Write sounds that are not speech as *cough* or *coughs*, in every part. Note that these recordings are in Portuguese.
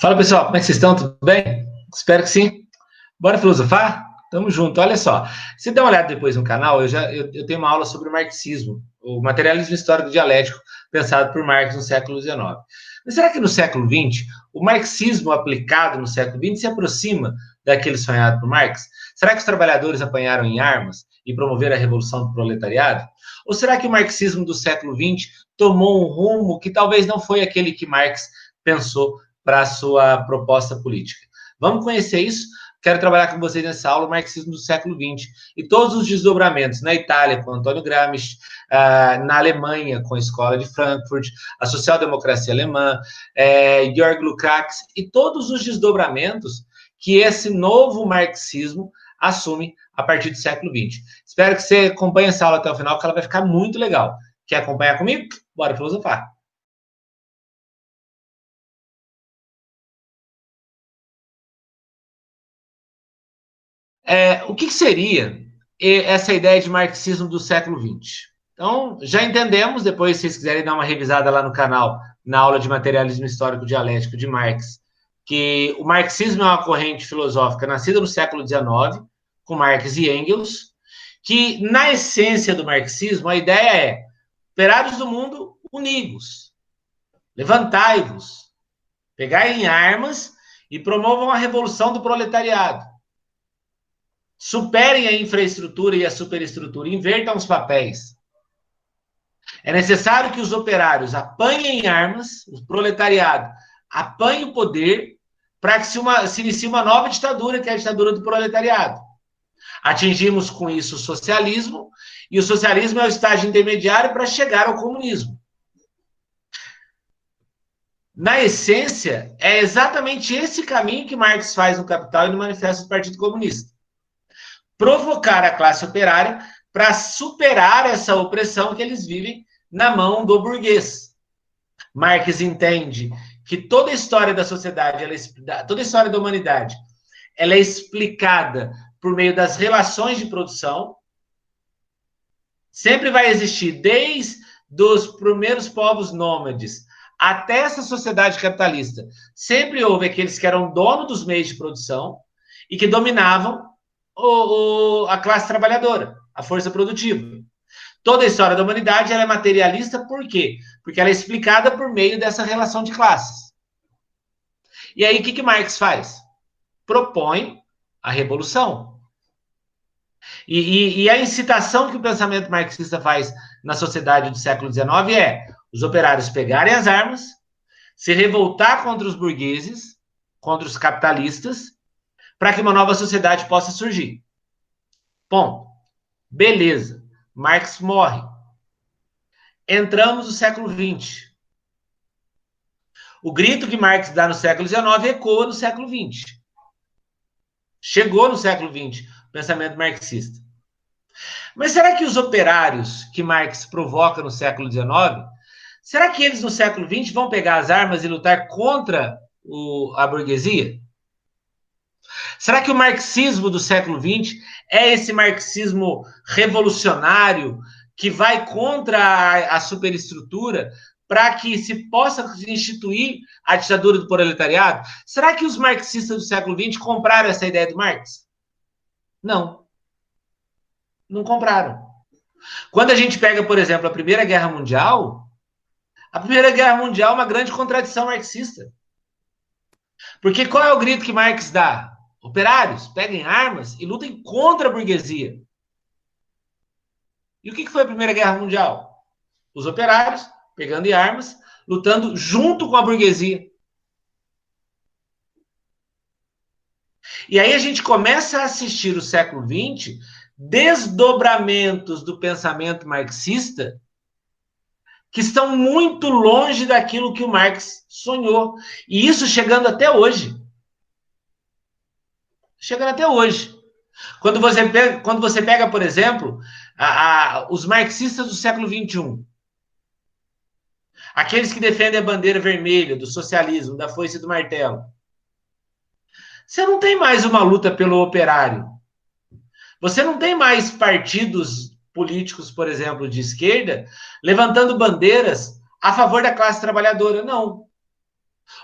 Fala pessoal, como é que vocês estão? Tudo bem? Espero que sim. Bora filosofar? Tamo junto. Olha só, se der uma olhada depois no canal, eu já eu, eu tenho uma aula sobre o marxismo, o materialismo histórico dialético pensado por Marx no século XIX. Mas será que no século XX o marxismo aplicado no século XX se aproxima daquele sonhado por Marx? Será que os trabalhadores apanharam em armas e promoveram a revolução do proletariado? Ou será que o marxismo do século XX tomou um rumo que talvez não foi aquele que Marx pensou para a sua proposta política? Vamos conhecer isso? Quero trabalhar com vocês nessa aula o marxismo do século XX e todos os desdobramentos na Itália com Antônio Gramsci, uh, na Alemanha com a Escola de Frankfurt, a social-democracia alemã, uh, Georg Lukács e todos os desdobramentos que esse novo marxismo assume a partir do século XX. Espero que você acompanhe essa aula até o final, que ela vai ficar muito legal. Quer acompanhar comigo? Bora filosofar. É, o que, que seria essa ideia de marxismo do século XX? Então, já entendemos, depois, se vocês quiserem dar uma revisada lá no canal, na aula de materialismo histórico dialético de Marx, que o marxismo é uma corrente filosófica nascida no século XIX, com Marx e Engels, que, na essência do marxismo, a ideia é: operários do mundo, univos, levantai-vos, pegai em armas e promovam a revolução do proletariado superem a infraestrutura e a superestrutura, invertam os papéis. É necessário que os operários apanhem armas, o proletariado apanhe o poder, para que se, uma, se inicie uma nova ditadura, que é a ditadura do proletariado. Atingimos com isso o socialismo, e o socialismo é o estágio intermediário para chegar ao comunismo. Na essência, é exatamente esse caminho que Marx faz no Capital e no Manifesto do Partido Comunista provocar a classe operária para superar essa opressão que eles vivem na mão do burguês. Marx entende que toda a história da sociedade, ela, toda a história da humanidade, ela é explicada por meio das relações de produção. Sempre vai existir, desde os primeiros povos nômades até essa sociedade capitalista. Sempre houve aqueles que eram donos dos meios de produção e que dominavam o, o, a classe trabalhadora, a força produtiva. Toda a história da humanidade é materialista por quê? Porque ela é explicada por meio dessa relação de classes. E aí, o que, que Marx faz? Propõe a revolução. E, e, e, a incitação que o pensamento marxista faz na sociedade do século XIX é os operários pegarem as armas, se revoltar contra os burgueses, contra os capitalistas, para que uma nova sociedade possa surgir. Ponto. Beleza. Marx morre. Entramos no século XX. O grito que Marx dá no século XIX ecoa no século XX. Chegou no século XX o pensamento marxista. Mas será que os operários que Marx provoca no século XIX, será que eles no século XX vão pegar as armas e lutar contra o, a burguesia? Será que o marxismo do século XX é esse marxismo revolucionário que vai contra a, a superestrutura para que se possa instituir a ditadura do proletariado? Será que os marxistas do século XX compraram essa ideia do Marx? Não. Não compraram. Quando a gente pega, por exemplo, a Primeira Guerra Mundial, a Primeira Guerra Mundial é uma grande contradição marxista. Porque qual é o grito que Marx dá? Operários, peguem armas e lutem contra a burguesia. E o que foi a Primeira Guerra Mundial? Os operários pegando armas, lutando junto com a burguesia. E aí a gente começa a assistir o século XX desdobramentos do pensamento marxista que estão muito longe daquilo que o Marx sonhou. E isso chegando até hoje chegando até hoje. Quando você pega, quando você pega por exemplo, a, a, os marxistas do século XXI, aqueles que defendem a bandeira vermelha do socialismo, da foice e do martelo, você não tem mais uma luta pelo operário. Você não tem mais partidos políticos, por exemplo, de esquerda, levantando bandeiras a favor da classe trabalhadora. Não.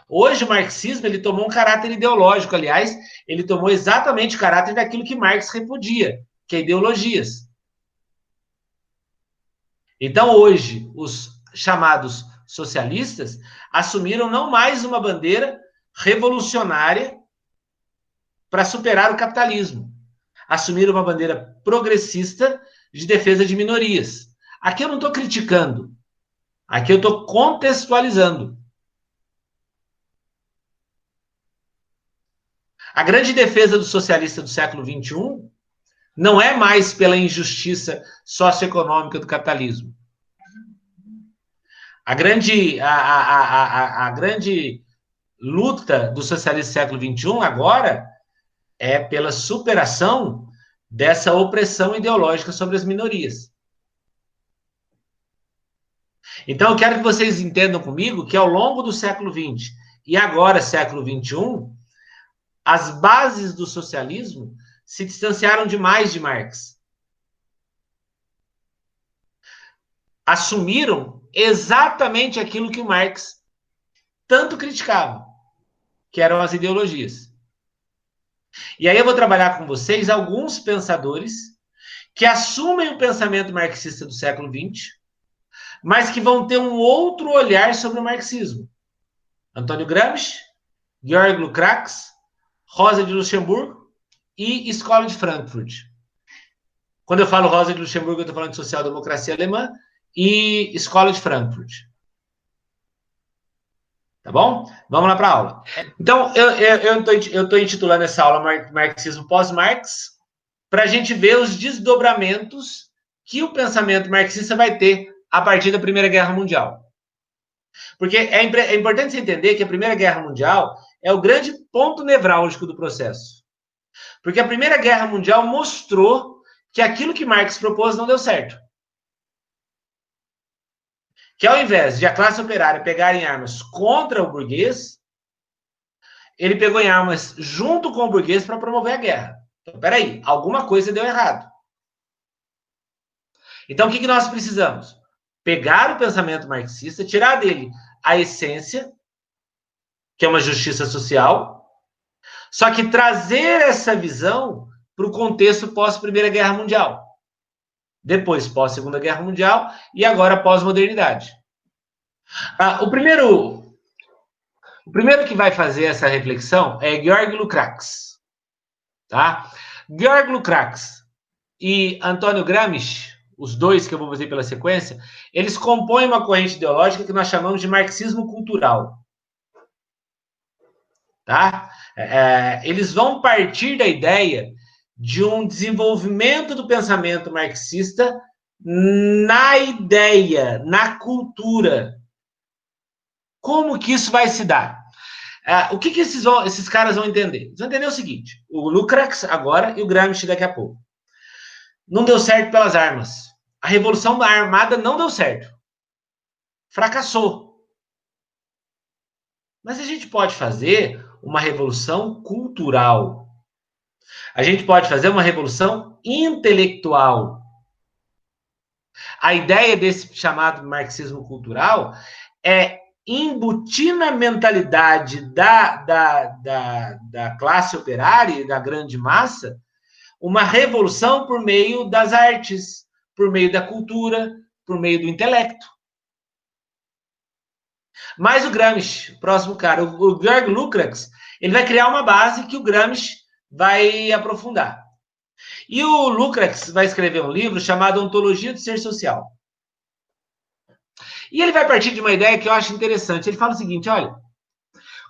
Hoje o marxismo ele tomou um caráter ideológico, aliás, ele tomou exatamente o caráter daquilo que Marx repudia, que é ideologias. Então hoje os chamados socialistas assumiram não mais uma bandeira revolucionária para superar o capitalismo. Assumiram uma bandeira progressista de defesa de minorias. Aqui eu não estou criticando. Aqui eu estou contextualizando. A grande defesa do socialista do século XXI não é mais pela injustiça socioeconômica do capitalismo. A grande, a, a, a, a, grande luta do socialismo do século XXI agora é pela superação dessa opressão ideológica sobre as minorias. Então, eu quero que vocês entendam comigo que ao longo do século XX e agora século XXI, as bases do socialismo se distanciaram demais de Marx. Assumiram exatamente aquilo que o Marx tanto criticava, que eram as ideologias. E aí eu vou trabalhar com vocês alguns pensadores que assumem o pensamento marxista do século XX, mas que vão ter um outro olhar sobre o marxismo. Antônio Gramsci, Georg Lukács, Rosa de Luxemburgo e Escola de Frankfurt. Quando eu falo Rosa de Luxemburgo, eu estou falando de social-democracia alemã e Escola de Frankfurt. Tá bom? Vamos lá para a aula. Então, eu estou intitulando essa aula Marxismo pós-Marx para a gente ver os desdobramentos que o pensamento marxista vai ter a partir da Primeira Guerra Mundial. Porque é, é importante você entender que a Primeira Guerra Mundial é o grande ponto nevrálgico do processo. Porque a Primeira Guerra Mundial mostrou que aquilo que Marx propôs não deu certo que ao invés de a classe operária pegar em armas contra o burguês, ele pegou em armas junto com o burguês para promover a guerra. Então, peraí, alguma coisa deu errado. Então, o que, que nós precisamos? Pegar o pensamento marxista, tirar dele a essência, que é uma justiça social, só que trazer essa visão para o contexto pós-Primeira Guerra Mundial depois pós-Segunda Guerra Mundial e agora pós-modernidade. Ah, o primeiro o primeiro que vai fazer essa reflexão é Georg Lukács, tá? Georg Lukács e Antônio Gramsci, os dois que eu vou fazer pela sequência, eles compõem uma corrente ideológica que nós chamamos de marxismo cultural. Tá? É, é eles vão partir da ideia de um desenvolvimento do pensamento marxista na ideia, na cultura. Como que isso vai se dar? Uh, o que, que esses, esses, caras vão entender? Eles vão entender o seguinte: o Lukács agora e o Gramsci daqui a pouco. Não deu certo pelas armas. A revolução armada não deu certo. Fracassou. Mas a gente pode fazer uma revolução cultural. A gente pode fazer uma revolução intelectual. A ideia desse chamado marxismo cultural é embutir na mentalidade da, da, da, da classe operária e da grande massa uma revolução por meio das artes, por meio da cultura, por meio do intelecto. Mas o Gramsci, próximo cara, o, o Georg Lukács, ele vai criar uma base que o Gramsci vai aprofundar. E o Lukács vai escrever um livro chamado Ontologia do Ser Social. E ele vai partir de uma ideia que eu acho interessante. Ele fala o seguinte: olha,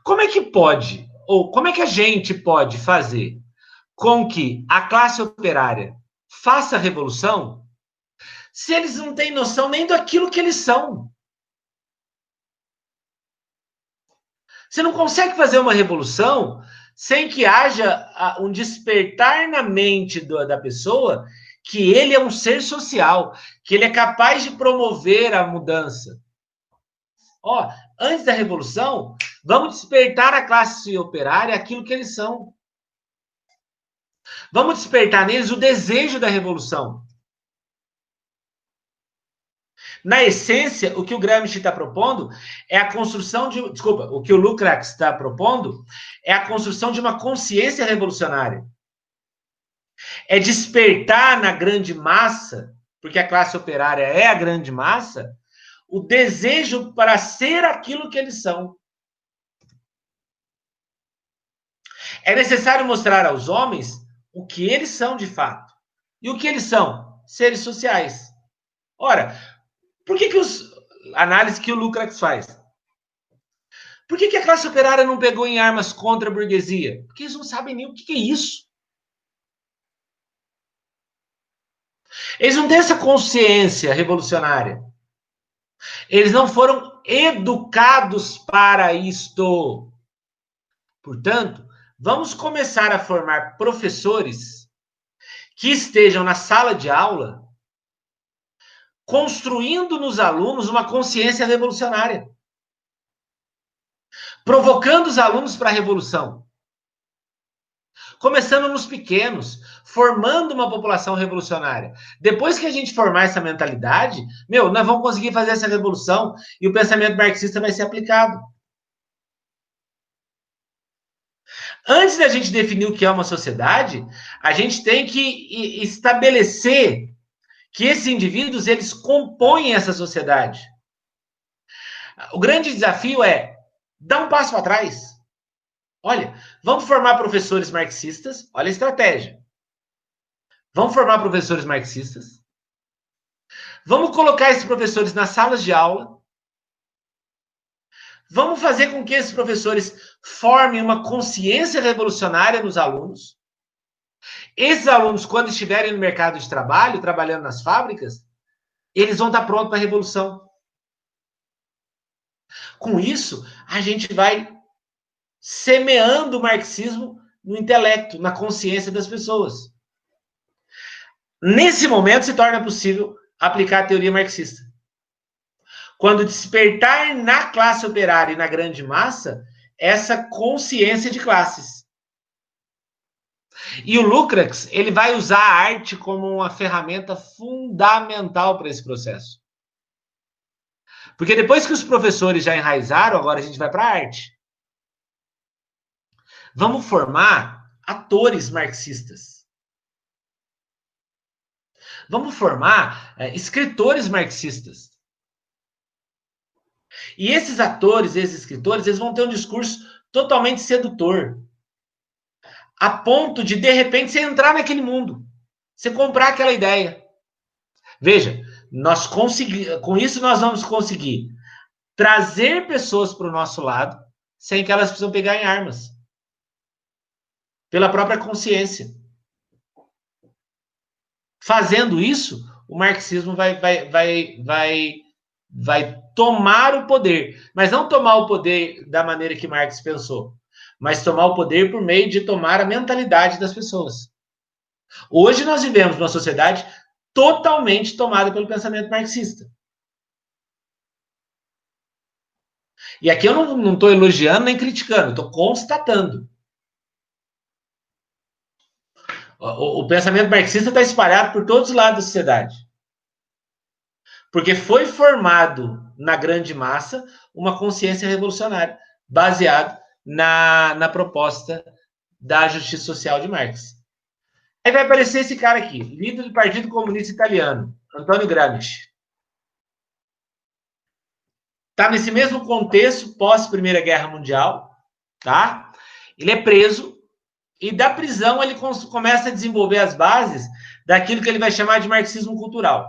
como é que pode, ou como é que a gente pode fazer com que a classe operária faça revolução se eles não têm noção nem daquilo que eles são? Você não consegue fazer uma revolução sem que haja um despertar na mente do, da pessoa que ele é um ser social, que ele é capaz de promover a mudança. Ó, antes da revolução, vamos despertar a classe operária aquilo que eles são. Vamos despertar neles o desejo da revolução. Na essência, o que o Gramsci está propondo é a construção de. Desculpa, o que o Lukács está propondo é a construção de uma consciência revolucionária. É despertar na grande massa, porque a classe operária é a grande massa, o desejo para ser aquilo que eles são. É necessário mostrar aos homens o que eles são de fato. E o que eles são? Seres sociais. Ora, por que, que os. Análise que o Lukács faz. Por que, que a classe operária não pegou em armas contra a burguesia? Porque eles não sabem nem o que, que é isso. Eles não têm essa consciência revolucionária. Eles não foram educados para isto. Portanto, vamos começar a formar professores que estejam na sala de aula construindo nos alunos uma consciência revolucionária. Provocando os alunos para a revolução. Começando nos pequenos, formando uma população revolucionária. Depois que a gente formar essa mentalidade, meu, nós vamos conseguir fazer essa revolução e o pensamento marxista vai ser aplicado. Antes da gente definir o que é uma sociedade, a gente tem que estabelecer que esses indivíduos eles compõem essa sociedade. O grande desafio é dar um passo atrás. Olha, vamos formar professores marxistas. Olha a estratégia. Vamos formar professores marxistas. Vamos colocar esses professores nas salas de aula. Vamos fazer com que esses professores formem uma consciência revolucionária nos alunos. Esses alunos, quando estiverem no mercado de trabalho, trabalhando nas fábricas, eles vão estar prontos para a revolução. Com isso, a gente vai semeando o marxismo no intelecto, na consciência das pessoas. Nesse momento se torna possível aplicar a teoria marxista. Quando despertar na classe operária e na grande massa essa consciência de classes. E o Lukács, ele vai usar a arte como uma ferramenta fundamental para esse processo. Porque depois que os professores já enraizaram, agora a gente vai para a arte. Vamos formar atores marxistas. Vamos formar é, escritores marxistas. E esses atores, esses escritores, eles vão ter um discurso totalmente sedutor a ponto de, de repente, você entrar naquele mundo, você comprar aquela ideia. Veja, nós consegui, com isso nós vamos conseguir trazer pessoas para o nosso lado sem que elas precisam pegar em armas. Pela própria consciência. Fazendo isso, o marxismo vai, vai, vai, vai, vai tomar o poder. Mas não tomar o poder da maneira que Marx pensou mas tomar o poder por meio de tomar a mentalidade das pessoas. Hoje nós vivemos numa sociedade totalmente tomada pelo pensamento marxista. E aqui eu não estou elogiando nem criticando, estou constatando. O, o pensamento marxista está espalhado por todos os lados da sociedade. Porque foi formado na grande massa uma consciência revolucionária, baseado na, na proposta da justiça social de Marx. Aí vai aparecer esse cara aqui, líder do Partido Comunista Italiano, Antônio Gramsci. Está nesse mesmo contexto pós Primeira Guerra Mundial, tá? Ele é preso e da prisão ele começa a desenvolver as bases daquilo que ele vai chamar de marxismo cultural.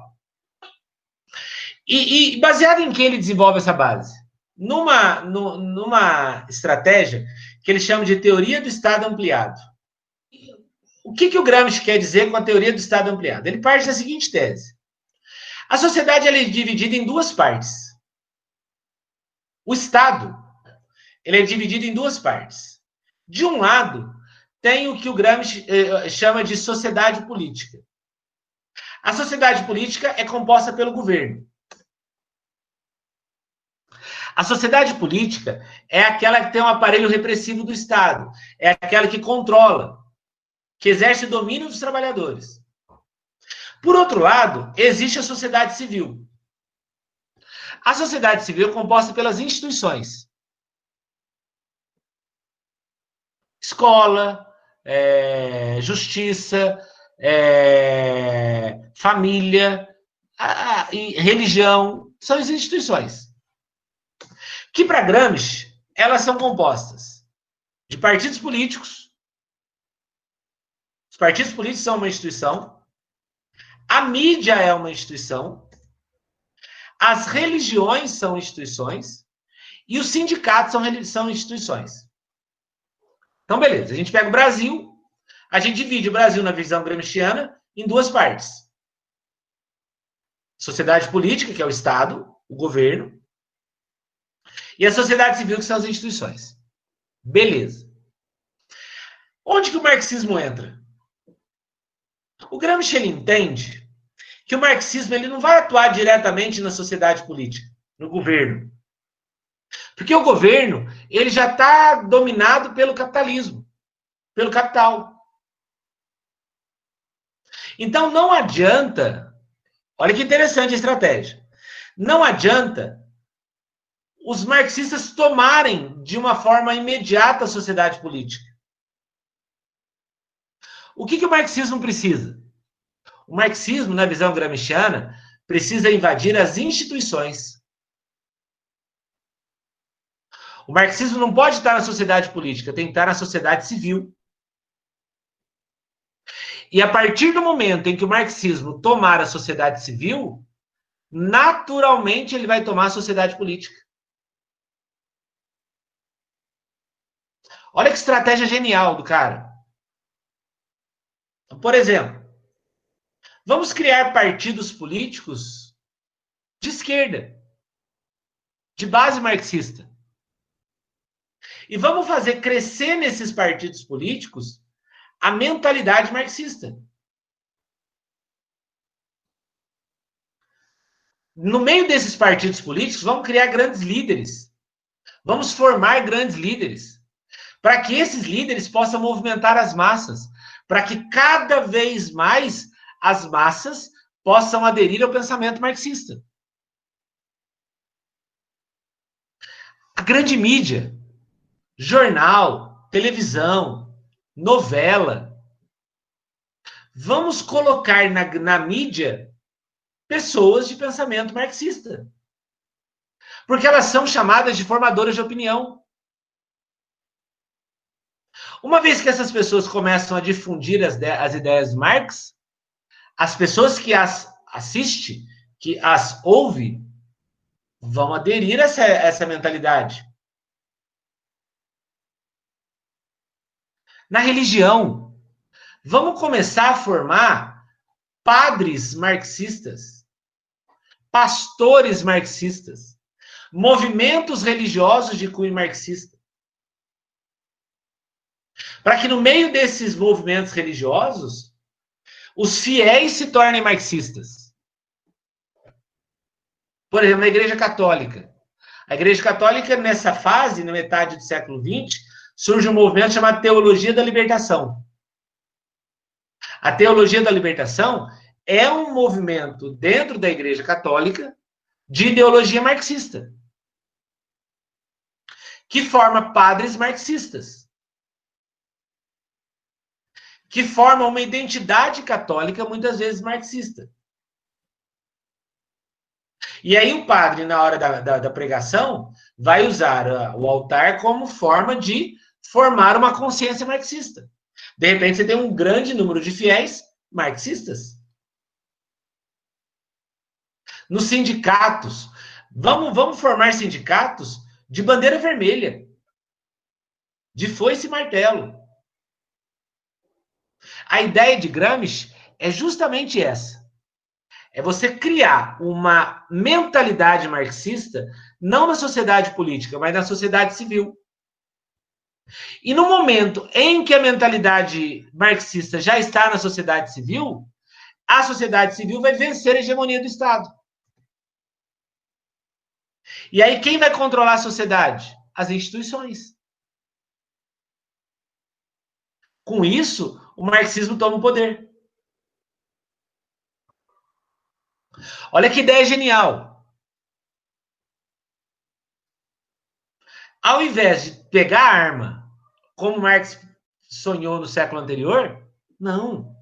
E, e baseado em que ele desenvolve essa base? Numa, numa estratégia que ele chama de teoria do Estado ampliado. O que, que o Gramsci quer dizer com a teoria do Estado ampliado? Ele parte da seguinte tese. A sociedade é dividida em duas partes. O Estado ele é dividido em duas partes. De um lado, tem o que o Gramsci eh, chama de sociedade política. A sociedade política é composta pelo governo. A sociedade política é aquela que tem um aparelho repressivo do Estado, é aquela que controla, que exerce domínio dos trabalhadores. Por outro lado, existe a sociedade civil. A sociedade civil é composta pelas instituições. Escola, é, justiça, é, família, a, e religião, são as instituições. Que para Gramsci, elas são compostas de partidos políticos. Os partidos políticos são uma instituição. A mídia é uma instituição. As religiões são instituições. E os sindicatos são, são instituições. Então, beleza. A gente pega o Brasil, a gente divide o Brasil na visão gramsciana em duas partes. Sociedade política, que é o Estado, o governo, e a sociedade civil, que são as instituições. Beleza. Onde que o marxismo entra? O Gramsci ele entende que o marxismo ele não vai atuar diretamente na sociedade política, no governo. Porque o governo ele já está dominado pelo capitalismo, pelo capital. Então não adianta, olha que interessante a estratégia. Não adianta os marxistas tomarem de uma forma imediata a sociedade política. O que, que o marxismo precisa? O marxismo, na visão gramsciana, precisa invadir as instituições. O marxismo não pode estar na sociedade política, tem que estar na sociedade civil. E a partir do momento em que o marxismo tomar a sociedade civil, naturalmente ele vai tomar a sociedade política. Olha que estratégia genial do cara. Por exemplo, vamos criar partidos políticos de esquerda, de base marxista. E vamos fazer crescer nesses partidos políticos a mentalidade marxista. No meio desses partidos políticos, vamos criar grandes líderes. Vamos formar grandes líderes. Para que esses líderes possam movimentar as massas. Para que cada vez mais as massas possam aderir ao pensamento marxista. A grande mídia, jornal, televisão, novela. Vamos colocar na, na mídia pessoas de pensamento marxista. Porque elas são chamadas de formadoras de opinião. Uma vez que essas pessoas começam a difundir as, as ideias de Marx, as pessoas que as assistem, que as ouvem, vão aderir a essa, essa mentalidade. na religião. Vamos começar a formar padres marxistas, pastores marxistas, movimentos religiosos de cunho marxista. Para que no meio desses movimentos religiosos, os fiéis se tornem marxistas. Por exemplo, na Igreja Católica. A Igreja Católica, nessa fase, na metade do século XX, surge um movimento chamado Teologia da Libertação. A Teologia da Libertação é um movimento dentro da Igreja Católica de ideologia marxista, que forma padres marxistas, que forma uma identidade católica muitas vezes marxista. E aí o padre, na hora da, da, da pregação, vai usar uh, o altar como forma de formar uma consciência marxista. De repente, você tem um grande número de fiéis marxistas. Nos sindicatos, vamos, vamos formar sindicatos de bandeira vermelha, de foice e martelo. A ideia de Gramsci é justamente essa. É você criar uma mentalidade marxista, não na sociedade política, mas na sociedade civil. E no momento em que a mentalidade marxista já está na sociedade civil, a sociedade civil vai vencer a hegemonia do Estado. E aí quem vai controlar a sociedade? As instituições. Com isso, o marxismo toma o poder. Olha que ideia genial. Ao invés de pegar a arma, como Marx sonhou no século anterior, não.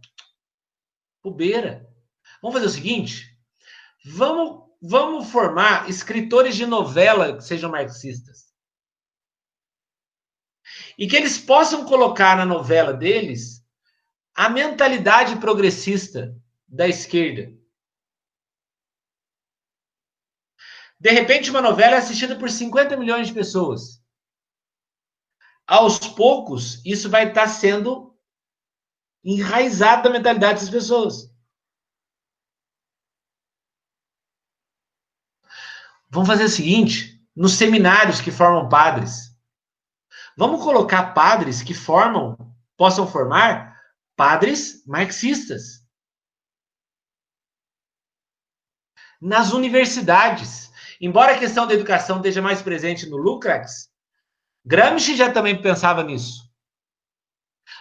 Bobeira. Vamos fazer o seguinte: vamos, vamos formar escritores de novela que sejam marxistas. E que eles possam colocar na novela deles a mentalidade progressista da esquerda. De repente, uma novela é assistida por 50 milhões de pessoas. Aos poucos, isso vai estar sendo enraizado na mentalidade das pessoas. Vamos fazer o seguinte: nos seminários que formam padres, vamos colocar padres que formam, possam formar padres marxistas. Nas universidades, embora a questão da educação esteja mais presente no Lukács, Gramsci já também pensava nisso.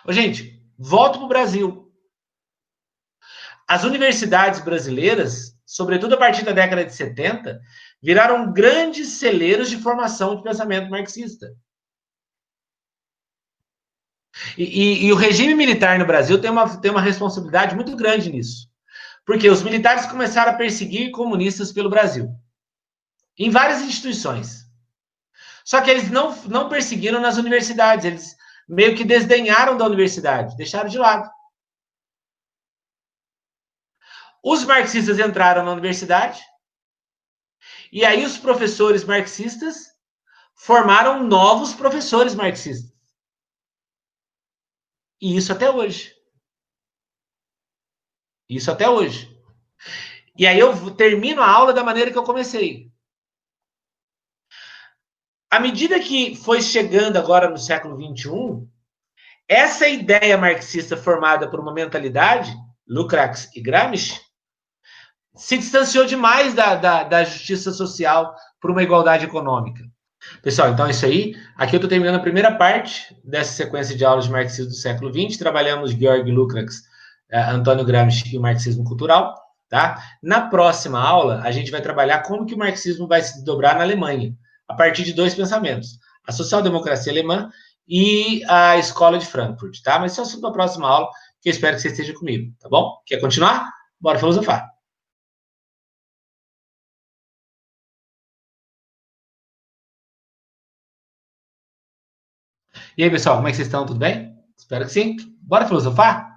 Ô, gente, volto para o Brasil. As universidades brasileiras, sobretudo a partir da década de 70, viraram grandes celeiros de formação de pensamento marxista. E, e, e, o regime militar no Brasil tem uma, tem uma responsabilidade muito grande nisso. Porque os militares começaram a perseguir comunistas pelo Brasil. Em várias instituições. Só que eles não, não perseguiram nas universidades. Eles meio que desdenharam da universidade, deixaram de lado. Os marxistas entraram na universidade, e aí os professores marxistas formaram novos professores marxistas. E isso até hoje. Isso até hoje. E aí eu termino a aula da maneira que eu comecei. À medida que foi chegando agora no século XXI, essa ideia marxista formada por uma mentalidade, Lukács e Gramsci, se distanciou demais da, da, da justiça social por uma igualdade econômica. Pessoal, então é isso aí. Aqui eu estou terminando a primeira parte dessa sequência de aulas de marxismo do século XX. Trabalhamos Georg Lukács, uh, Antônio Gramsci e o marxismo cultural. Tá? Na próxima aula, a gente vai trabalhar como que o marxismo vai se dobrar na Alemanha a partir de dois pensamentos: a social-democracia alemã e a escola de Frankfurt, tá? Mas isso é assunto da próxima aula, que eu espero que você esteja comigo, tá bom? Quer continuar? Bora filosofar. E aí, pessoal, como é que vocês estão? Tudo bem? Espero que sim. Bora filosofar?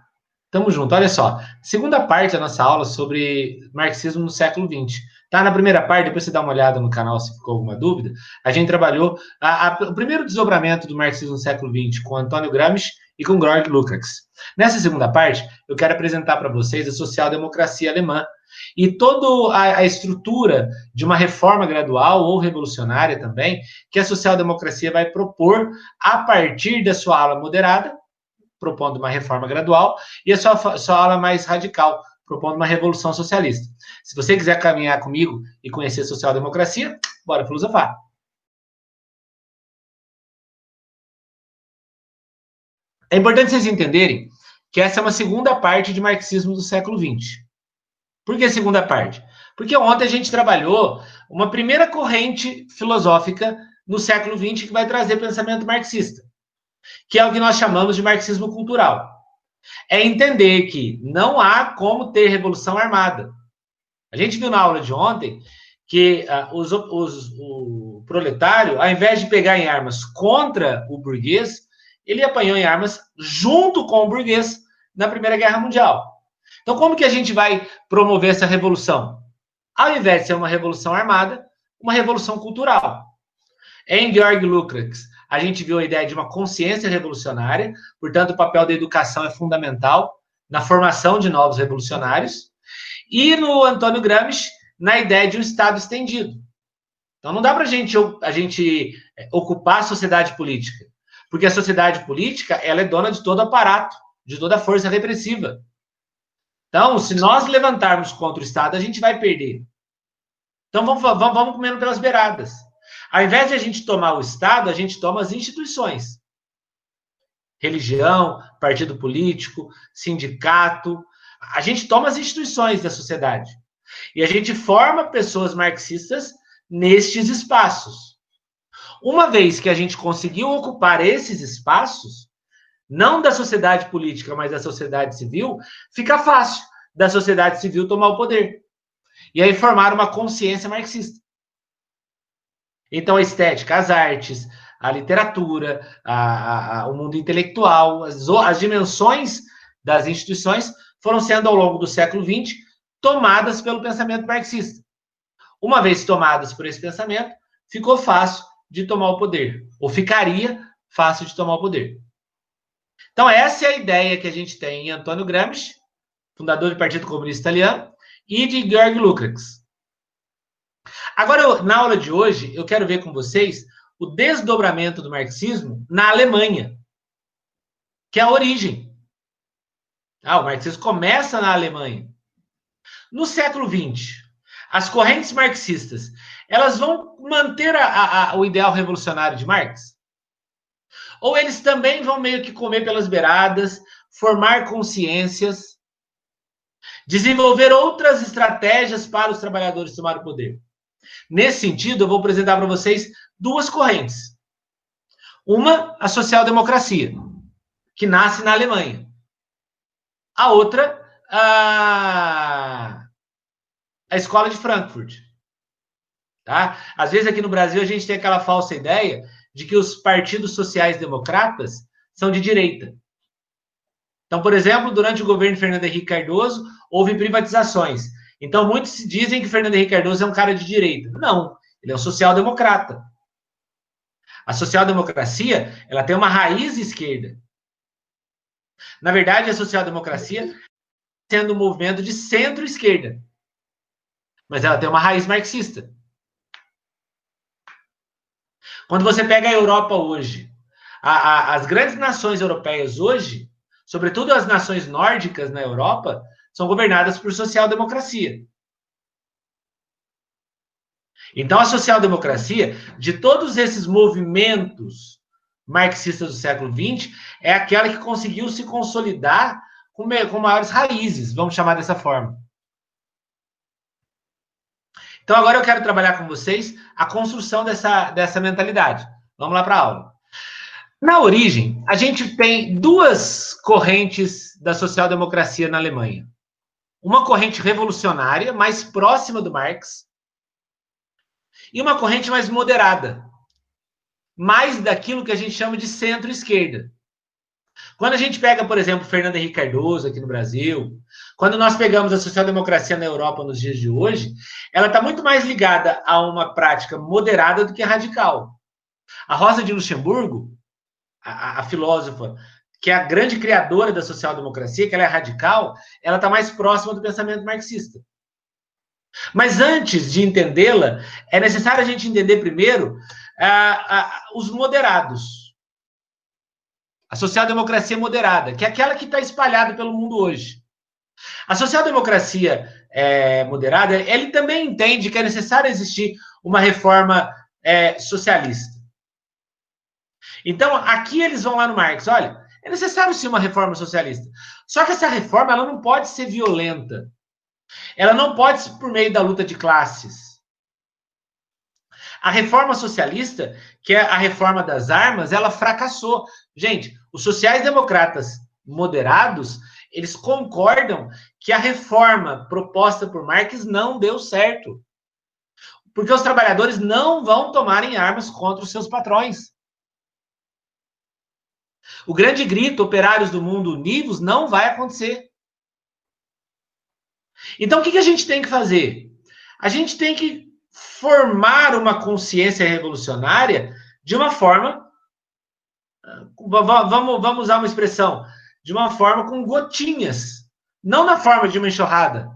Tamo junto. Olha só. Segunda parte da nossa aula sobre marxismo no século XX. Tá na primeira parte, depois você dá uma olhada no canal se ficou alguma dúvida. A gente trabalhou a, a, o primeiro desdobramento do marxismo no século XX com Antônio Gramsci e com Georg Lukács. Nessa segunda parte, eu quero apresentar para vocês a social-democracia alemã e toda a, a, estrutura de uma reforma gradual ou revolucionária também que a social-democracia vai propor a partir da sua ala moderada, propondo uma reforma gradual, e a sua, sua ala mais radical, propondo uma revolução socialista. Se você quiser caminhar comigo e conhecer social-democracia, bora filosofar. É importante vocês entenderem que essa é uma segunda parte de marxismo do século XX. Por que segunda parte? Porque ontem a gente trabalhou uma primeira corrente filosófica no século XX que vai trazer pensamento marxista, que é o que nós chamamos de marxismo cultural é entender que não há como ter revolução armada. A gente viu na aula de ontem que uh, os, os, o proletário, ao invés de pegar em armas contra o burguês, ele apanhou em armas junto com o burguês na Primeira Guerra Mundial. Então, como que a gente vai promover essa revolução? Ao invés de ser uma revolução armada, uma revolução cultural. Em Georg Lukács, a gente viu a ideia de uma consciência revolucionária, portanto, o papel da educação é fundamental na formação de novos revolucionários. E no Antônio Gramsci, na ideia de um Estado estendido. Então, não dá para gente, a gente é, ocupar a sociedade política, porque a sociedade política ela é dona de todo aparato, de toda força repressiva. Então, se nós levantarmos contra o Estado, a gente vai perder. Então, vamos, vamos, vamos comendo pelas beiradas. Ao invés de a gente tomar o Estado, a gente toma as instituições. Religião, partido político, sindicato. A gente toma as instituições da sociedade. E a gente forma pessoas marxistas nestes espaços. Uma vez que a gente conseguiu ocupar esses espaços, não da sociedade política, mas da sociedade civil, fica fácil da sociedade civil tomar o poder. E aí formar uma consciência marxista. Então, a estética, as artes, a literatura, a, a, o mundo intelectual, as, as dimensões das instituições foram sendo, ao longo do século XX, tomadas pelo pensamento marxista. Uma vez tomadas por esse pensamento, ficou fácil de tomar o poder, ou ficaria fácil de tomar o poder. Então, essa é a ideia que a gente tem em Antônio Gramsci, fundador do Partido Comunista Italiano, e de Georg Lukács. Agora, na aula de hoje, eu quero ver com vocês o desdobramento do marxismo na Alemanha, que é a origem. Ah, o marxismo começa na Alemanha. No século XX, as correntes marxistas, elas vão manter a, a, o ideal revolucionário de Marx? Ou eles também vão meio que comer pelas beiradas, formar consciências, desenvolver outras estratégias para os trabalhadores tomar o poder? Nesse sentido, eu vou apresentar para vocês duas correntes. Uma, a social-democracia, que nasce na Alemanha. A outra, a, a escola de Frankfurt. Tá? Às vezes aqui no Brasil a gente tem aquela falsa ideia de que os partidos sociais-democratas são de direita. Então, por exemplo, durante o governo Fernando Henrique Cardoso, houve privatizações. Então, muitos dizem que Fernando Henrique Cardoso é um cara de direita. Não, ele é um social-democrata. A social-democracia, ela tem uma raiz esquerda. Na verdade, a social-democracia sendo um movimento de centro-esquerda. Mas ela tem uma raiz marxista. Quando você pega a Europa hoje, a, a, as grandes nações europeias hoje, sobretudo as nações nórdicas na Europa, são governadas por social-democracia. Então, a social-democracia, de todos esses movimentos marxistas do século XX, é aquela que conseguiu se consolidar com, com maiores raízes, vamos chamar dessa forma. Então, agora eu quero trabalhar com vocês a construção dessa, dessa mentalidade. Vamos lá para a aula. Na origem, a gente tem duas correntes da social-democracia na Alemanha. Uma corrente revolucionária, mais próxima do Marx, e uma corrente mais moderada, mais daquilo que a gente chama de centro-esquerda. Quando a gente pega, por exemplo, Fernando Henrique Cardoso aqui no Brasil, quando nós pegamos a social-democracia na Europa nos dias de hoje, ela está muito mais ligada a uma prática moderada do que radical. A Rosa de Luxemburgo, a, a filósofa que é a grande criadora da social-democracia, que ela é radical, ela está mais próxima do pensamento marxista. Mas antes de entendê-la, é necessário a gente entender primeiro ah, ah, os moderados. A social-democracia moderada, que é aquela que está espalhada pelo mundo hoje. A social-democracia é, moderada, ele também entende que é necessário existir uma reforma é, socialista. Então, aqui eles vão lá no Marx, olha, é necessário sim uma reforma socialista. Só que essa reforma ela não pode ser violenta. Ela não pode ser por meio da luta de classes. A reforma socialista, que é a reforma das armas, ela fracassou. Gente, os sociais-democratas moderados, eles concordam que a reforma proposta por Marx não deu certo. Porque os trabalhadores não vão tomarem armas contra os seus patrões. O grande grito, operários do mundo univos, não vai acontecer. Então, o que, a gente tem que fazer? A gente tem que formar uma consciência revolucionária de uma forma. Vamos, vamos usar uma expressão. De uma forma com gotinhas. Não na forma de uma enxurrada.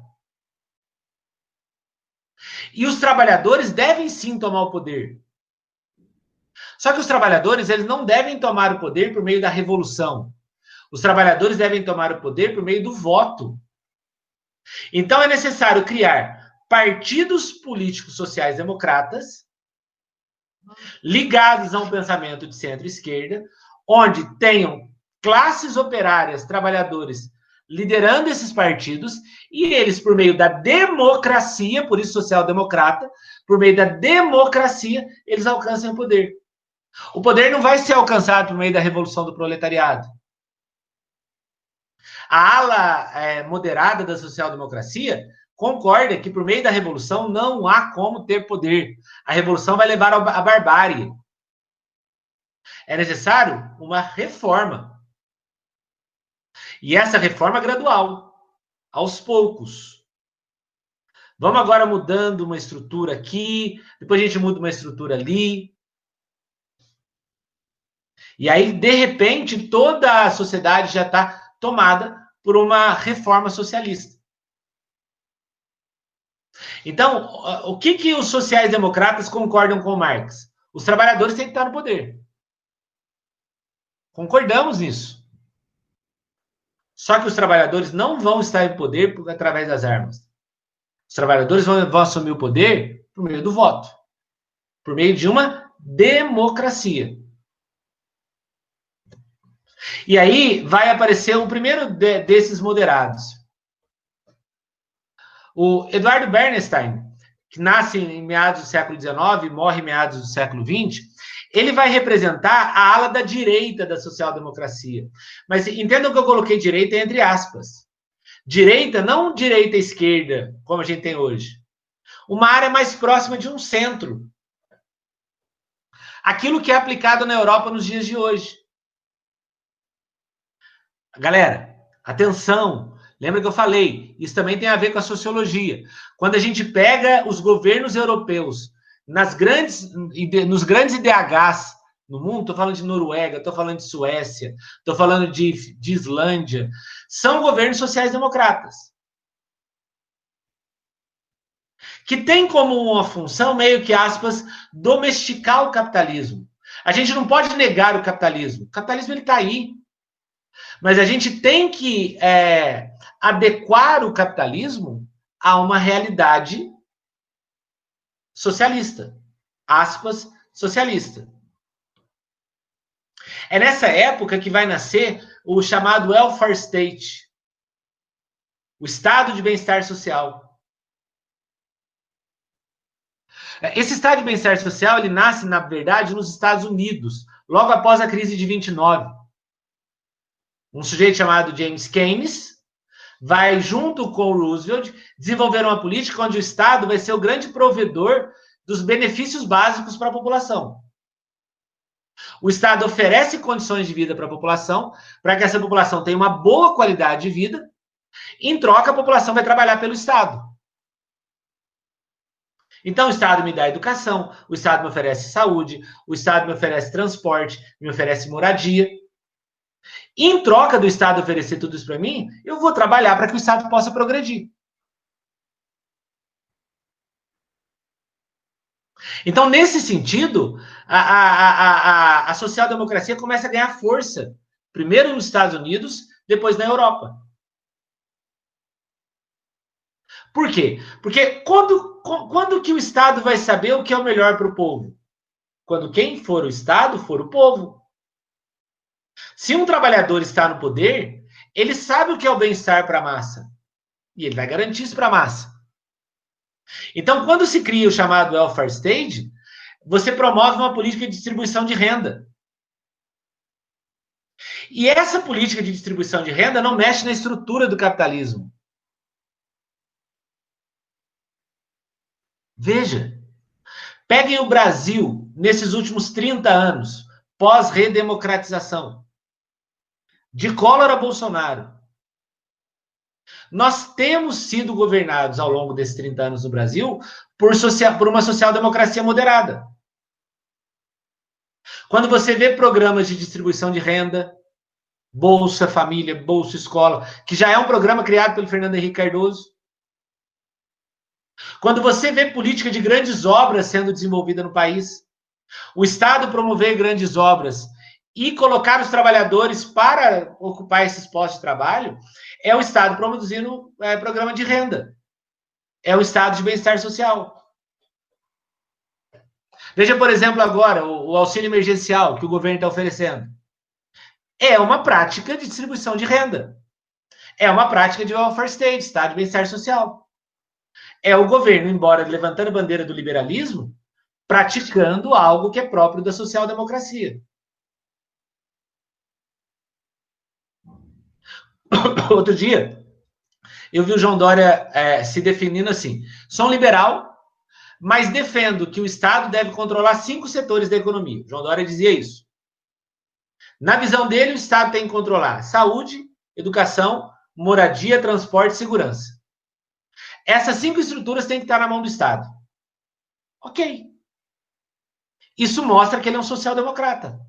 E os trabalhadores devem sim tomar o poder. Só que os trabalhadores, eles não devem tomar o poder por meio da revolução. Os trabalhadores devem tomar o poder por meio do voto. Então é necessário criar partidos políticos sociais democratas ligados a um pensamento de centro-esquerda, onde tenham classes operárias, trabalhadores liderando esses partidos e eles por meio da democracia, por isso social-democrata, por meio da democracia, eles alcançam o poder. O poder não vai ser alcançado por meio da revolução do proletariado. A ala é, moderada da social-democracia concorda que por meio da revolução não há como ter poder. A revolução vai levar à barbárie. É necessário uma reforma. E essa reforma gradual, aos poucos. Vamos agora mudando uma estrutura aqui, depois a gente muda uma estrutura ali. E aí, de repente, toda a sociedade já está tomada por uma reforma socialista. Então, o que, que os sociais-democratas concordam com Marx? Os trabalhadores têm que estar no poder. Concordamos nisso. Só que os trabalhadores não vão estar em poder através das armas. Os trabalhadores vão, vão assumir o poder por meio do voto, por meio de uma democracia. E aí vai aparecer o primeiro de, desses moderados. O Eduardo Bernstein, que nasce em meados do século XIX morre em meados do século XX, ele vai representar a ala da direita da social-democracia. Mas entendam que eu coloquei direita entre aspas. Direita, não direita esquerda, como a gente tem hoje. Uma área mais próxima de um centro. Aquilo que é aplicado na Europa nos dias de hoje. Galera, atenção. Lembra que eu falei? Isso também tem a ver com a sociologia. Quando a gente pega os governos europeus nas grandes, nos grandes IDHs no mundo, estou falando de Noruega, estou falando de Suécia, estou falando de, de Islândia, são governos sociais-democratas. Que tem como uma função, meio que aspas, domesticar o capitalismo. A gente não pode negar o capitalismo. O capitalismo está aí. Mas a gente tem que é, adequar o capitalismo a uma realidade socialista. Aspas, socialista. É nessa época que vai nascer o chamado welfare state, o estado de bem-estar social. Esse estado de bem-estar social ele nasce, na verdade, nos Estados Unidos, logo após a crise de 29. Um sujeito chamado James Keynes vai, junto com Roosevelt, desenvolver uma política onde o Estado vai ser o grande provedor dos benefícios básicos para a população. O Estado oferece condições de vida para a população, para que essa população tenha uma boa qualidade de vida. Em troca, a população vai trabalhar pelo Estado. Então, o Estado me dá educação, o Estado me oferece saúde, o Estado me oferece transporte, me oferece moradia. Em troca do Estado oferecer tudo isso para mim, eu vou trabalhar para que o Estado possa progredir. Então, nesse sentido, a, a, a, a, social-democracia começa a ganhar força. Primeiro nos Estados Unidos, depois na Europa. Por quê? Porque quando, quando que o Estado vai saber o que é o melhor para o povo? Quando quem for o Estado for o povo. Se um trabalhador está no poder, ele sabe o que é o bem-estar para a massa. E ele vai garantir isso para a massa. Então, quando se cria o chamado welfare state, você promove uma política de distribuição de renda. E essa política de distribuição de renda não mexe na estrutura do capitalismo. Veja, peguem o Brasil nesses últimos 30 anos, pós-redemocratização. De Collor a Bolsonaro. Nós temos sido governados ao longo desses 30 anos no Brasil por, social, por uma social-democracia moderada. Quando você vê programas de distribuição de renda, Bolsa Família, Bolsa Escola, que já é um programa criado pelo Fernando Henrique Cardoso. Quando você vê política de grandes obras sendo desenvolvida no país, o Estado promover grandes obras e colocar os trabalhadores para ocupar esses postos de trabalho, é o Estado produzindo é, programa de renda. É o Estado de bem-estar social. Veja, por exemplo, agora o, o auxílio emergencial que o governo está oferecendo. É uma prática de distribuição de renda. É uma prática de welfare state, Estado de bem-estar social. É o governo, embora levantando a bandeira do liberalismo, praticando algo que é próprio da social-democracia. *coughs* Outro dia, eu vi o João Dória é, se definindo assim: sou um liberal, mas defendo que o Estado deve controlar cinco setores da economia. O João Dória dizia isso. Na visão dele, o Estado tem que controlar saúde, educação, moradia, transporte e segurança. Essas cinco estruturas têm que estar na mão do Estado. Ok. Isso mostra que ele é um social-democrata.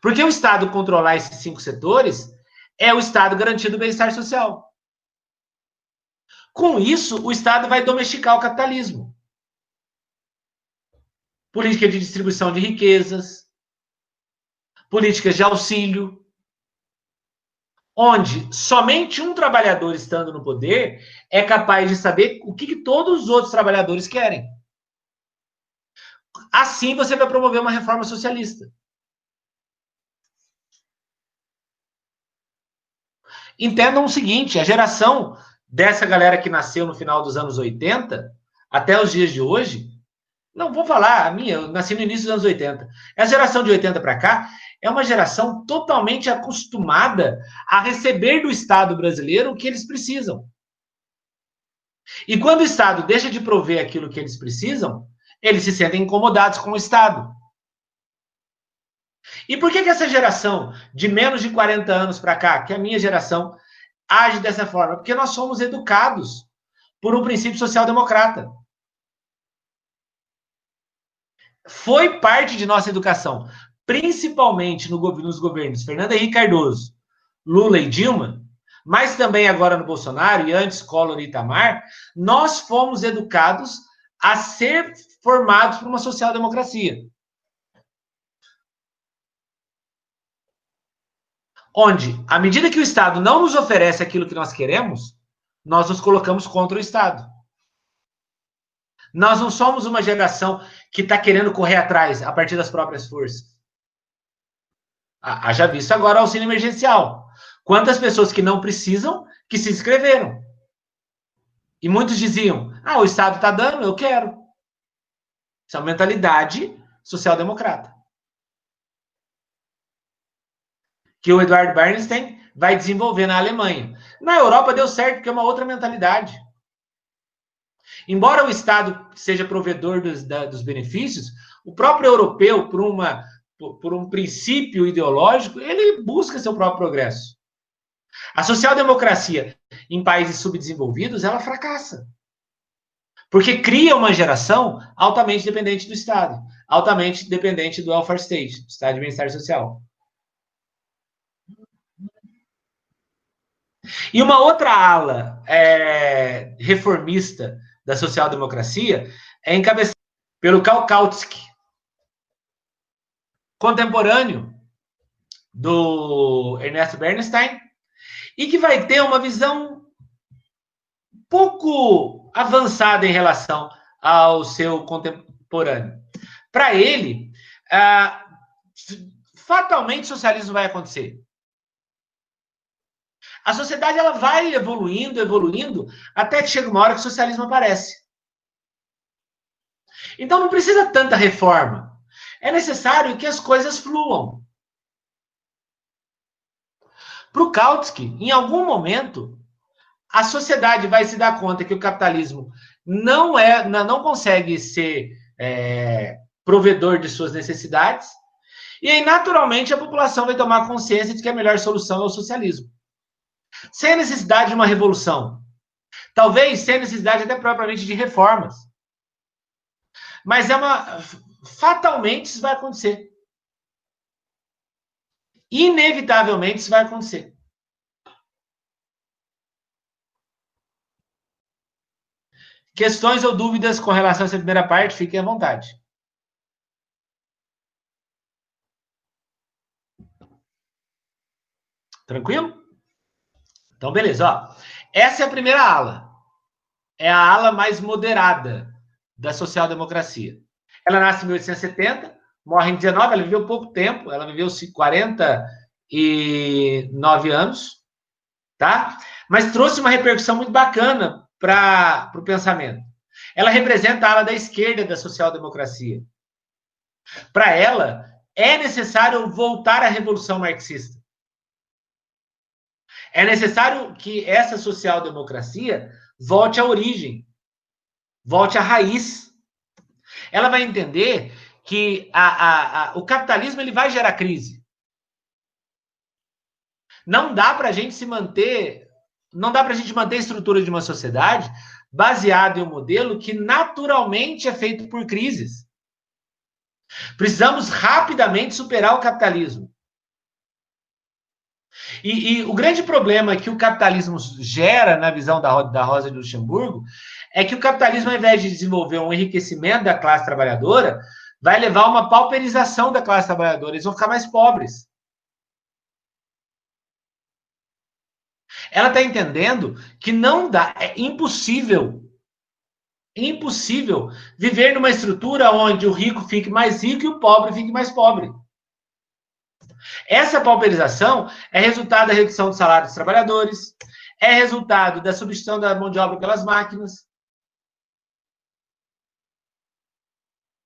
Porque o Estado controlar esses cinco setores é o Estado garantindo o bem-estar social. Com isso, o Estado vai domesticar o capitalismo. Política de distribuição de riquezas, políticas de auxílio, onde somente um trabalhador estando no poder é capaz de saber o que, que todos os outros trabalhadores querem. Assim você vai promover uma reforma socialista. Entendam o seguinte: a geração dessa galera que nasceu no final dos anos 80 até os dias de hoje, não vou falar a minha, eu nasci no início dos anos 80. A geração de 80 para cá é uma geração totalmente acostumada a receber do Estado brasileiro o que eles precisam. E quando o Estado deixa de prover aquilo que eles precisam, eles se sentem incomodados com o Estado. E por que, que essa geração de menos de 40 anos para cá, que é a minha geração, age dessa forma? Porque nós somos educados por um princípio social-democrata. Foi parte de nossa educação, principalmente no, nos governos Fernando Henrique Cardoso, Lula e Dilma, mas também agora no Bolsonaro e antes Collor e Itamar, nós fomos educados a ser formados por uma social-democracia. Onde, à medida que o Estado não nos oferece aquilo que nós queremos, nós nos colocamos contra o Estado. Nós não somos uma geração que está querendo correr atrás a partir das próprias forças. Haja visto agora o auxílio emergencial. Quantas pessoas que não precisam que se inscreveram? E muitos diziam: ah, o Estado está dando, eu quero. Isso é uma mentalidade social-democrata. Que o Eduardo Bernstein vai desenvolver na Alemanha. Na Europa deu certo, porque é uma outra mentalidade. Embora o Estado seja provedor dos, da, dos benefícios, o próprio europeu, por, uma, por, por um princípio ideológico, ele busca seu próprio progresso. A social-democracia em países subdesenvolvidos, ela fracassa. Porque cria uma geração altamente dependente do Estado, altamente dependente do welfare state, Estado de bem-estar social. E uma outra ala é, reformista da social-democracia é encabeçada pelo Kautsky, contemporâneo do Ernesto Bernstein, e que vai ter uma visão pouco avançada em relação ao seu contemporâneo. Para ele, ah, fatalmente socialismo vai acontecer. A sociedade ela vai evoluindo, evoluindo, até que chega uma hora que o socialismo aparece. Então não precisa tanta reforma. É necessário que as coisas fluam. Para o Kautsky, em algum momento, a sociedade vai se dar conta que o capitalismo não é, não consegue ser é, provedor de suas necessidades, e aí, naturalmente, a população vai tomar consciência de que a melhor solução é o socialismo. Sem a necessidade de uma revolução. Talvez sem a necessidade até propriamente de reformas. Mas é uma. Fatalmente isso vai acontecer. Inevitavelmente isso vai acontecer. Questões ou dúvidas com relação a essa primeira parte, fiquem à vontade. Tranquilo? Então, beleza. Ó. Essa é a primeira ala. É a ala mais moderada da social-democracia. Ela nasce em 1870, morre em 19, ela viveu pouco tempo, ela viveu 49 anos, tá? Mas trouxe uma repercussão muito bacana para o pensamento. Ela representa a ala da esquerda da social-democracia. Para ela, é necessário voltar à revolução marxista. É necessário que essa social-democracia volte à origem, volte à raiz. Ela vai entender que a, a, a, o capitalismo ele vai gerar crise. Não dá para a gente se manter, não dá para a gente manter a estrutura de uma sociedade baseada em um modelo que naturalmente é feito por crises. Precisamos rapidamente superar o capitalismo. E, e, o grande problema que o capitalismo gera, na visão da, da Rosa de Luxemburgo, é que o capitalismo, ao invés de desenvolver um enriquecimento da classe trabalhadora, vai levar a uma pauperização da classe trabalhadora. Eles vão ficar mais pobres. Ela está entendendo que não dá, é impossível impossível viver numa estrutura onde o rico fique mais rico e o pobre fique mais pobre. Essa pauperização é resultado da redução do salário dos trabalhadores, é resultado da substituição da mão de obra pelas máquinas.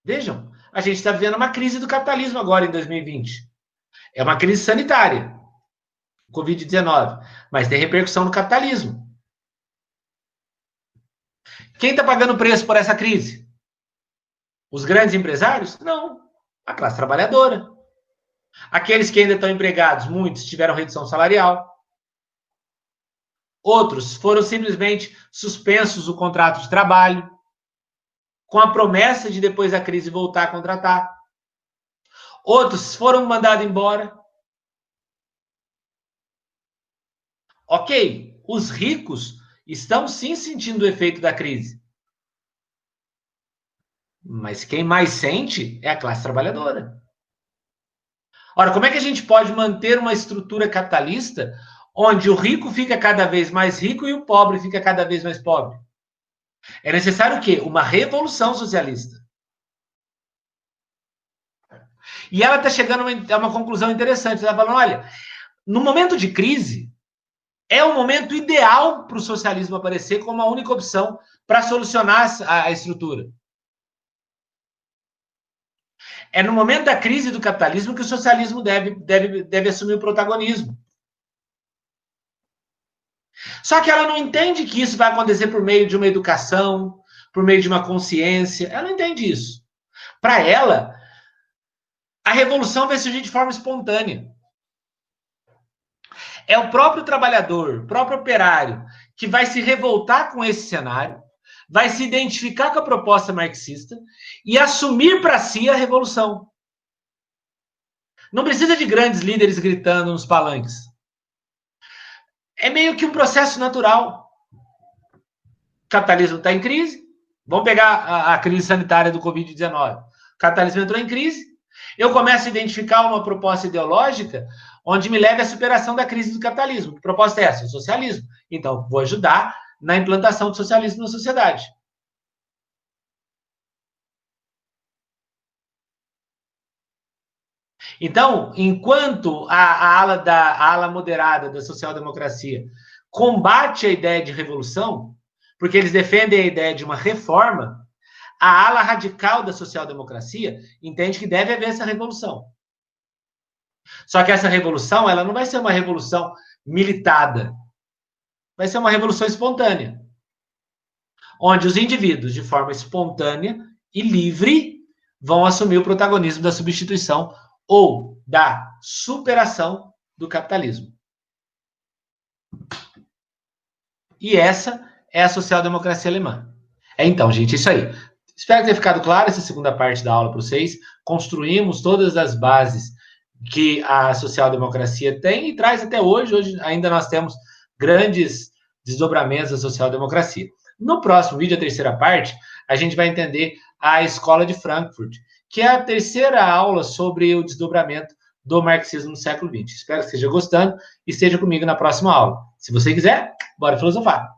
Vejam, a gente está vivendo uma crise do capitalismo agora em 2020. É uma crise sanitária, Covid-19, mas tem repercussão no capitalismo. Quem está pagando preço por essa crise? Os grandes empresários? Não. A classe trabalhadora. Aqueles que ainda estão empregados, muitos tiveram redução salarial. Outros foram simplesmente suspensos o contrato de trabalho, com a promessa de depois da crise voltar a contratar. Outros foram mandados embora. Ok, os ricos estão sim sentindo o efeito da crise. Mas quem mais sente é a classe trabalhadora. Ora, como é que a gente pode manter uma estrutura capitalista onde o rico fica cada vez mais rico e o pobre fica cada vez mais pobre? É necessário o quê? Uma revolução socialista. E ela está chegando a uma, a uma conclusão interessante. Ela está falando: olha, no momento de crise, é o momento ideal para o socialismo aparecer como a única opção para solucionar a, a estrutura. É no momento da crise do capitalismo que o socialismo deve, deve, deve assumir o protagonismo. Só que ela não entende que isso vai acontecer por meio de uma educação, por meio de uma consciência. Ela não entende isso. Para ela, a revolução vai surgir de forma espontânea. É o próprio trabalhador, o próprio operário, que vai se revoltar com esse cenário, vai se identificar com a proposta marxista e assumir para si a revolução. Não precisa de grandes líderes gritando nos palanques. É meio que um processo natural. O capitalismo está em crise. Vamos pegar a, a crise sanitária do Covid-19. O capitalismo entrou em crise. Eu começo a identificar uma proposta ideológica onde me leve à superação da crise do capitalismo. Que proposta é essa? O socialismo. Então, vou ajudar na implantação do socialismo na sociedade. Então, enquanto a, a ala da a ala moderada da social-democracia combate a ideia de revolução, porque eles defendem a ideia de uma reforma, a ala radical da social-democracia entende que deve haver essa revolução. Só que essa revolução, ela não vai ser uma revolução militada. Vai ser uma revolução espontânea. Onde os indivíduos, de forma espontânea e livre, vão assumir o protagonismo da substituição ou da superação do capitalismo. E essa é a social-democracia alemã. É então, gente, isso aí. Espero ter ficado claro essa segunda parte da aula para vocês. Construímos todas as bases que a social-democracia tem e traz até hoje. Hoje ainda nós temos grandes desdobramentos da social-democracia. No próximo vídeo, a terceira parte, a gente vai entender a escola de Frankfurt, que é a terceira aula sobre o desdobramento do marxismo no século XX. Espero que esteja gostando e esteja comigo na próxima aula. Se você quiser, bora filosofar!